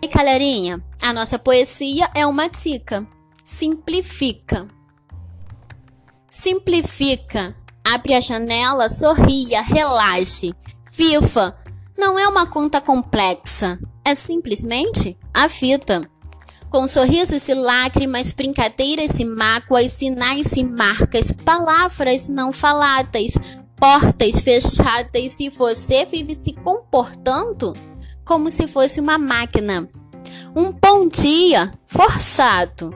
E galerinha, a nossa poesia é uma dica. Simplifica. Simplifica. Abre a janela, sorria, relaxe. FIFA. Não é uma conta complexa. É simplesmente a fita. Com sorrisos e lágrimas, brincadeiras e mágoas, sinais e marcas, palavras não faladas, portas fechadas e você vive se comportando como se fosse uma máquina. Um bom dia forçado.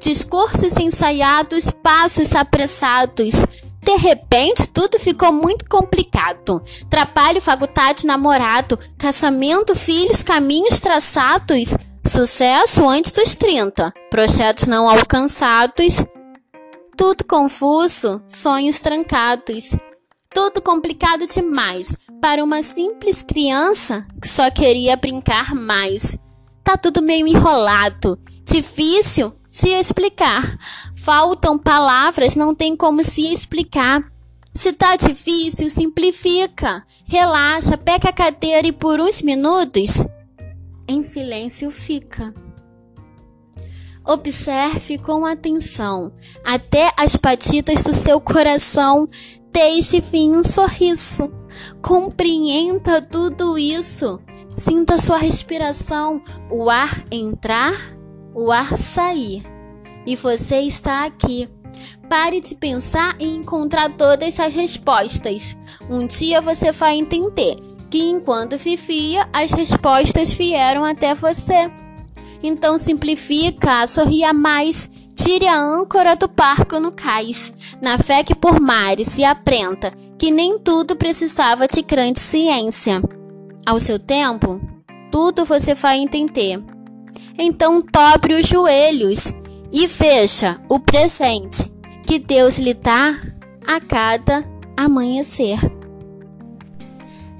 Discursos ensaiados, passos apressados. De repente, tudo ficou muito complicado. Trabalho, faculdade, namorado, casamento, filhos, caminhos traçados. Sucesso antes dos 30. Projetos não alcançados. Tudo confuso, sonhos trancados. Tudo complicado demais para uma simples criança que só queria brincar mais. Tá tudo meio enrolado, difícil de explicar. Faltam palavras, não tem como se explicar. Se tá difícil, simplifica. Relaxa, pega a cadeira e por uns minutos em silêncio fica. Observe com atenção até as patitas do seu coração Deixe vir um sorriso. Compreenda tudo isso. Sinta sua respiração, o ar entrar, o ar sair. E você está aqui. Pare de pensar e encontrar todas as respostas. Um dia você vai entender que enquanto vivia, as respostas vieram até você. Então simplifica, sorria mais, tire a âncora do barco no cais, na fé que por mares se aprenda que nem tudo precisava de grande ciência. Ao seu tempo, tudo você vai entender. Então dobre os joelhos e fecha o presente que Deus lhe dá a cada amanhecer.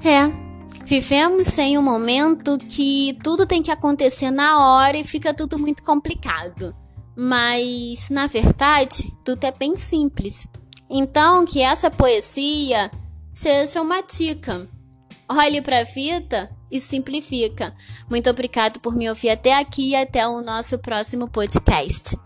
É, Vivemos em um momento que tudo tem que acontecer na hora e fica tudo muito complicado. Mas, na verdade, tudo é bem simples. Então, que essa poesia seja uma dica. Olhe para a vida e simplifica. Muito obrigado por me ouvir até aqui e até o nosso próximo podcast.